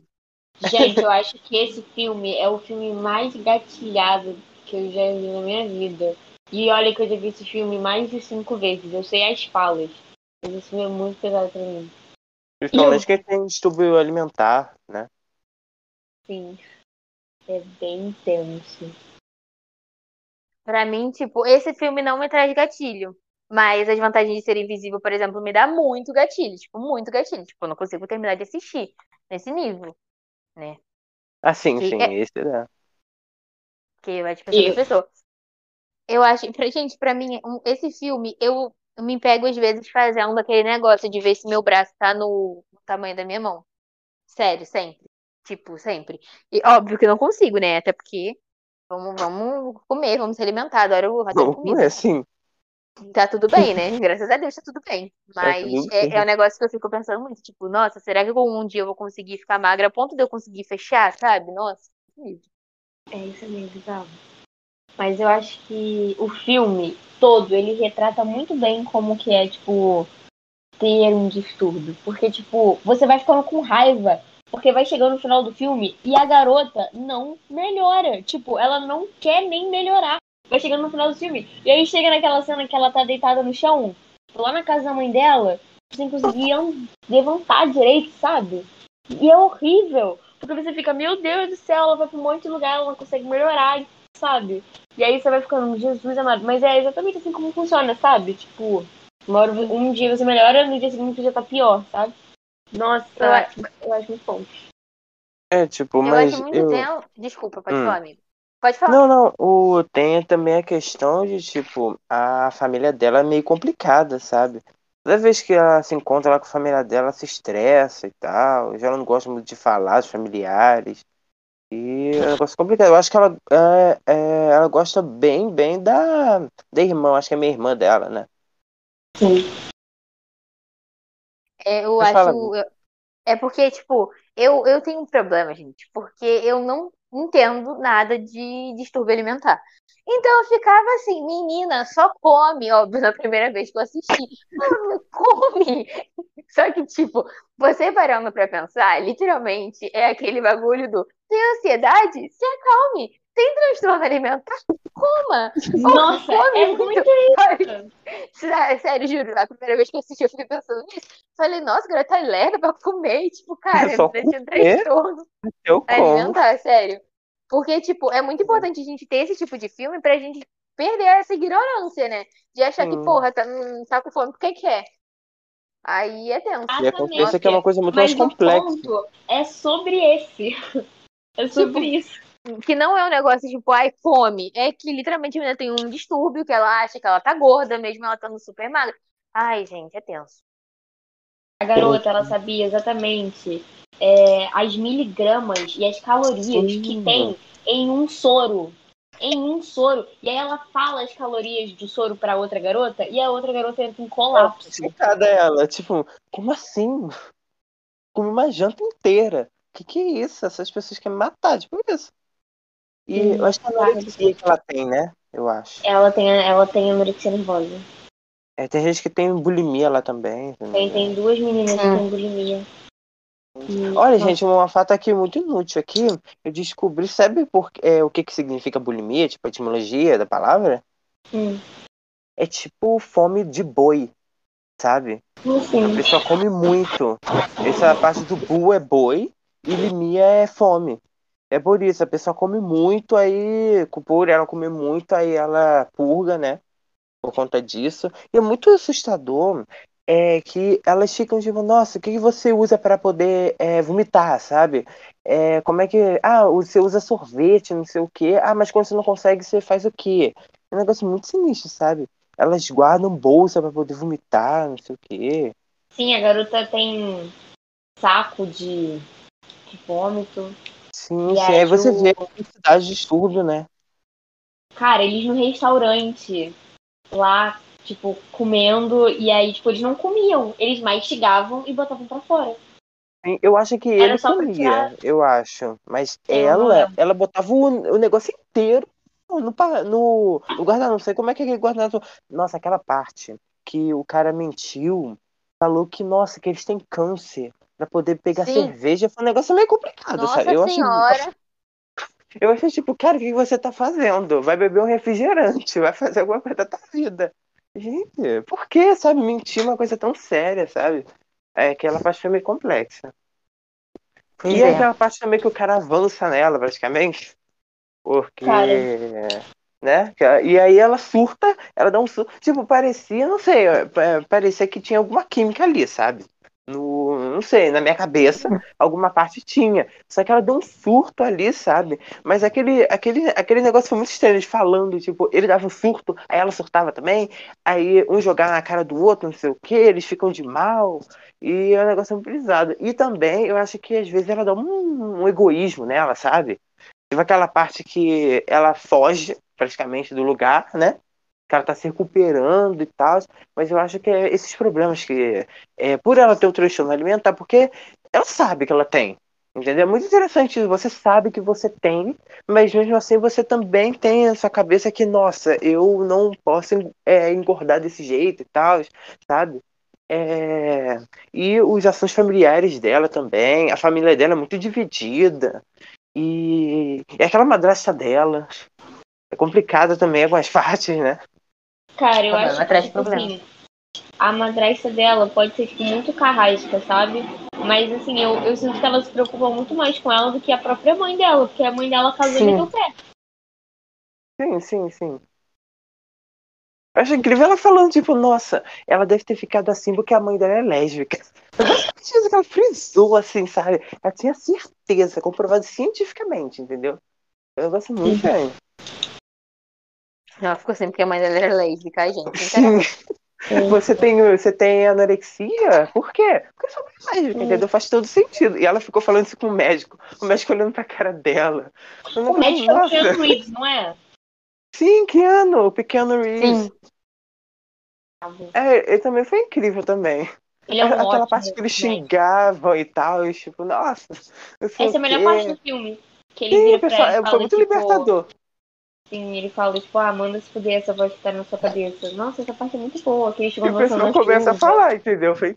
S2: Gente, eu acho que esse filme é o filme mais gatilhado que eu já vi na minha vida. E olha que eu já vi esse filme mais de cinco vezes. Eu sei as falas. Mas esse filme é muito pesado pra mim.
S3: Principalmente quem tem distúrbio alimentar, né?
S2: Sim. É bem intenso.
S1: Pra mim, tipo, esse filme não me traz gatilho. Mas as vantagens de ser invisível, por exemplo, me dá muito gatilho. Tipo, muito gatilho. Tipo, eu não consigo terminar de assistir nesse nível. Né?
S3: Ah, sim,
S1: Que
S3: sim,
S1: é-
S3: esse é.
S1: Que vai
S2: E-
S1: pra pessoa. Eu acho, pra, gente, pra mim, um- esse filme, eu me pego às vezes fazendo aquele negócio de ver se meu braço tá no, no tamanho da minha mão. Sério, sempre. Tipo, sempre. E óbvio que eu não consigo, né? Até porque vamos, vamos comer, vamos se alimentar, adoro, adoro
S3: Não,
S1: comida.
S3: é assim.
S1: Tá tudo bem, né? [LAUGHS] Graças a Deus tá tudo bem. Mas
S3: tudo
S1: é,
S3: bem.
S1: é um negócio que eu fico pensando muito, tipo, nossa, será que um dia eu vou conseguir ficar magra a ponto de eu conseguir fechar, sabe? Nossa, que medo.
S2: É isso mesmo, tá? Mas eu acho que o filme todo, ele retrata muito bem como que é, tipo, ter um distúrbio. Porque, tipo, você vai ficando com raiva. Porque vai chegando no final do filme e a garota não melhora. Tipo, ela não quer nem melhorar. Vai chegando no final do filme. E aí chega naquela cena que ela tá deitada no chão, lá na casa da mãe dela, sem conseguir an- levantar direito, sabe? E é horrível. Porque você fica, meu Deus do céu, ela vai pra um monte de lugar, ela não consegue melhorar, sabe? E aí você vai ficando, Jesus amado. Mas é exatamente assim como funciona, sabe? Tipo, uma hora, um dia você melhora, no dia seguinte já tá pior, sabe? Nossa,
S1: Eu
S2: eu,
S1: acho-
S2: acho muito bom.
S3: É, tipo,
S1: Eu
S3: mas
S1: acho muito
S3: eu...
S1: Desculpa, pode
S3: Hum.
S1: falar, amigo. Pode falar.
S3: Não, não, o... tem também a questão de, tipo, a família dela é meio complicada, sabe? Toda vez que ela se encontra lá com a família dela, ela se estressa e tal. Já não gosta muito de falar dos familiares. E é um negócio complicado. Eu acho que ela, é, é, ela gosta bem, bem da, da irmã. Acho que é minha irmã dela, né?
S2: Sim.
S1: É, eu
S3: Mas fala,
S1: acho. eu- É porque, tipo, eu, eu tenho um problema, gente. Porque eu não entendo nada de distúrbio alimentar. Então eu ficava assim, menina, só come, óbvio, na primeira vez que eu assisti. Come! [LAUGHS] Só que, tipo, você parando pra pensar, literalmente, é aquele bagulho do tem ansiedade? Se acalme. Tem transtorno alimentar? Coma!
S2: Nossa, come é muito isso.
S1: Sério, juro, a primeira vez que eu assisti, eu fiquei pensando nisso. Falei, nossa, agora tá lerda pra comer. Tipo, cara, eu tinha transtorno
S3: eu
S1: alimentar, sério. Porque, tipo, é muito importante a gente ter esse tipo de filme pra gente perder essa ignorância, né? De achar hum. que, porra, tá, não tá com fome porque quer. Aí é tenso.
S3: E acontece que é uma coisa muito Mas mais complexa. O
S2: ponto é sobre esse. [LAUGHS] É sobre tipo, isso.
S1: Que não é um negócio tipo, ai, fome. É que literalmente a menina tem um distúrbio que ela acha que ela tá gorda, mesmo ela estando super magra. Ai, gente, é tenso.
S2: A garota, ela sabia exatamente é, as miligramas e as calorias Sim. que tem em um soro. Em um soro. E aí ela fala as calorias do soro pra outra garota e a outra garota entra em colapso.
S3: Chocada ela, tipo, como assim? Como uma janta inteira. Que que é isso? Essas pessoas querem matar, tipo isso. E eu acho que é a anorexia que ela tem, né? Eu acho.
S2: Ela tem, ela tem anorexia nervosa.
S3: É, tem gente que tem bulimia lá também.
S2: Tem, tem duas meninas que têm bulimia.
S3: Olha, gente, uma fato aqui muito inútil aqui. Eu descobri, sabe por, é, o que, que significa bulimia? Tipo, a etimologia da palavra?
S2: Hum.
S3: É tipo fome de boi, sabe?
S2: Sim.
S3: A pessoa come muito. Essa parte do bu é boi e limia é fome. É por isso, a pessoa come muito, aí, por ela comer muito, aí ela purga, né? Por conta disso. E é muito assustador é que elas ficam tipo, nossa, o que você usa para poder é, vomitar, sabe? É, como é que. Ah, você usa sorvete, não sei o quê. Ah, mas quando você não consegue, você faz o quê? É um negócio muito sinistro, sabe? Elas guardam bolsa para poder vomitar, não sei o quê.
S2: Sim, a garota tem saco de, de vômito.
S3: Sim, e sim. Aí você o... vê a quantidade de distúrbio, né?
S2: Cara, eles no restaurante lá tipo, comendo, e aí, tipo, eles não comiam, eles mastigavam e botavam pra fora.
S3: Eu acho que Era ele comia, eu acho. Mas eu ela, ela botava o, o negócio inteiro no, no, no guardanapo. Não sei como é que é aquele guardanapo. Nossa, aquela parte que o cara mentiu, falou que, nossa, que eles têm câncer pra poder pegar Sim. cerveja. Foi um negócio meio complicado,
S1: nossa
S3: sabe? Eu
S1: senhora.
S3: Achei, [LAUGHS] eu achei, tipo, cara, o que você tá fazendo? Vai beber um refrigerante, vai fazer alguma coisa da tua vida. Gente, por que, sabe, mentir uma coisa tão séria, sabe? É aquela parte foi meio complexa. Pois e é. aquela parte também que o cara avança nela, praticamente. Porque. Cara. Né? E aí ela surta, ela dá um surto. Tipo, parecia, não sei, parecia que tinha alguma química ali, sabe? No, não sei, na minha cabeça, alguma parte tinha. Só que ela deu um surto ali, sabe? Mas aquele, aquele, aquele negócio foi muito estranho, de falando, tipo, ele dava um surto, aí ela surtava também, aí um jogava na cara do outro, não sei o que, eles ficam de mal, e é um negócio muito pesado. E também, eu acho que às vezes ela dá um, um egoísmo nela, sabe? Teve aquela parte que ela foge praticamente do lugar, né? Ela tá se recuperando e tal, mas eu acho que é esses problemas que, é, por ela ter o transtorno alimentar, porque ela sabe que ela tem, entendeu? É muito interessante, você sabe que você tem, mas mesmo assim você também tem essa cabeça que, nossa, eu não posso é, engordar desse jeito e tal, sabe? É... E os ações familiares dela também, a família dela é muito dividida, e, e aquela madrasta dela é complicada também algumas [LAUGHS] partes, né?
S2: Cara, eu acho que tipo, assim, a madrasta dela pode ser tipo, muito carrasca, sabe? Mas assim, eu, eu sinto que ela se preocupa muito mais com ela do que a própria mãe dela, porque a mãe dela casou e meteu pé.
S3: Sim, sim, sim. Eu acho incrível ela falando, tipo, nossa, ela deve ter ficado assim porque a mãe dela é lésbica. [LAUGHS] Eu que ela frisou, assim, sabe? Ela tinha certeza, comprovado cientificamente, entendeu? Eu gosto muito estranho.
S1: Ela ficou assim, porque a mãe dela era lésbica, gente. [LAUGHS]
S3: Você tem, você tem anorexia? Por quê? Porque sua mãe é lésbica, entendeu? Faz todo sentido. E ela ficou falando isso com o médico. O médico olhando pra cara dela.
S2: O médico é o Keanu Reeves, não é?
S3: Sim, Keanu, o pequeno Reeves. Sim. É, ele também foi incrível também.
S2: Ele é um
S3: Aquela
S2: ótimo,
S3: parte que eles xingavam e tal, e tipo, nossa.
S2: Essa é a melhor parte do filme. Que ele
S3: Sim, pessoal, foi muito
S2: tipo,
S3: libertador.
S2: Sim, ele fala, tipo, ah, manda se fuder essa voz que tá na sua cabeça. Nossa, essa parte é muito boa, que eles ficam
S3: o
S2: dançando
S3: pessoal
S2: na
S3: começa a falar, entendeu? Foi,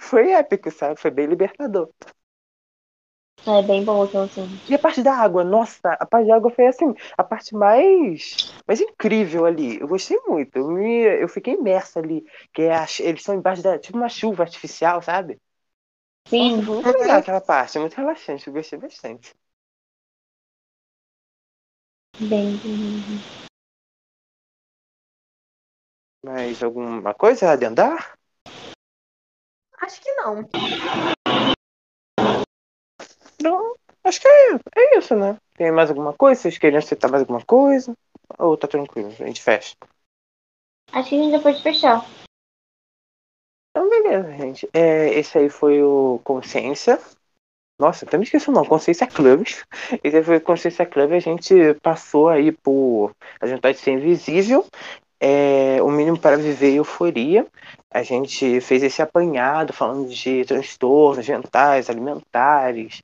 S3: foi épico, sabe? Foi bem libertador.
S2: É bem boa aquela cena.
S3: E a parte da água, nossa, a parte da água foi assim, a parte mais, mais incrível ali. Eu gostei muito. Eu, me, eu fiquei imersa ali. Que é a, eles são embaixo da. Tipo uma chuva artificial, sabe?
S2: Sim,
S3: Nossa, muito legal aquela parte, muito relaxante, eu gostei bastante.
S2: Bem, bem.
S3: Mais alguma coisa a adendar?
S1: Acho que não.
S3: Não, acho que é, é isso, né? Tem mais alguma coisa? Vocês querem citar mais alguma coisa? Ou tá tranquilo, a gente fecha?
S2: Acho que a gente já pode fechar.
S3: Então, beleza, gente. É, esse aí foi o Consciência. Nossa, até me esqueci o nome, Consciência Club. [LAUGHS] Esse foi Consciência Club. A gente passou aí por A Vontade de Ser Invisível, é, O Mínimo para Viver e Euforia. A gente fez esse apanhado falando de transtornos mentais, alimentares.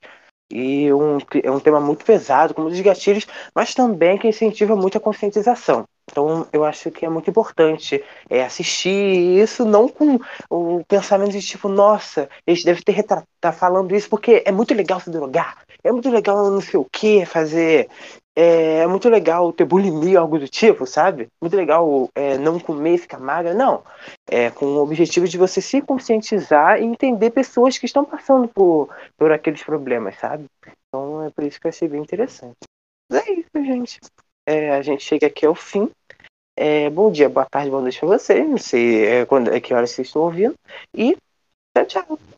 S3: E um, é um tema muito pesado, como os gatilhos, mas também que incentiva muito a conscientização. Então, eu acho que é muito importante é, assistir isso, não com o pensamento de tipo, nossa, eles devem ter tá falando isso porque é muito legal se drogar, é muito legal não sei o que fazer, é, é, muito legal ter bulimia, algo do tipo, sabe? Muito legal é, não comer ficar magra, não. É com o objetivo de você se conscientizar e entender pessoas que estão passando por, por aqueles problemas, sabe? Então, é por isso que eu achei bem interessante. É isso, gente. É, a gente chega aqui ao fim. É, bom dia, boa tarde, boa noite pra vocês. Não sei é, quando, é que horas vocês estão ouvindo. E tchau, tchau.